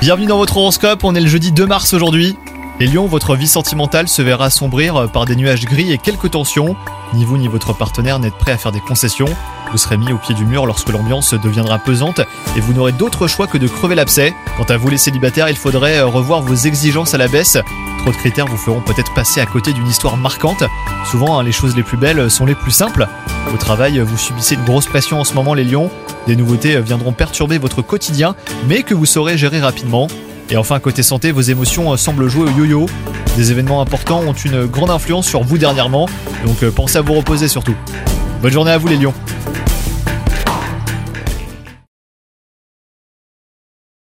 Bienvenue dans votre horoscope, on est le jeudi 2 mars aujourd'hui. Les lions, votre vie sentimentale se verra assombrir par des nuages gris et quelques tensions. Ni vous ni votre partenaire n'êtes prêt à faire des concessions. Vous serez mis au pied du mur lorsque l'ambiance deviendra pesante et vous n'aurez d'autre choix que de crever l'abcès. Quant à vous les célibataires, il faudrait revoir vos exigences à la baisse. Trop de critères vous feront peut-être passer à côté d'une histoire marquante. Souvent, hein, les choses les plus belles sont les plus simples. Au travail, vous subissez une grosse pression en ce moment les lions. Des nouveautés viendront perturber votre quotidien, mais que vous saurez gérer rapidement. Et enfin, côté santé, vos émotions semblent jouer au yo-yo. Des événements importants ont une grande influence sur vous dernièrement, donc euh, pensez à vous reposer surtout. Bonne journée à vous les lions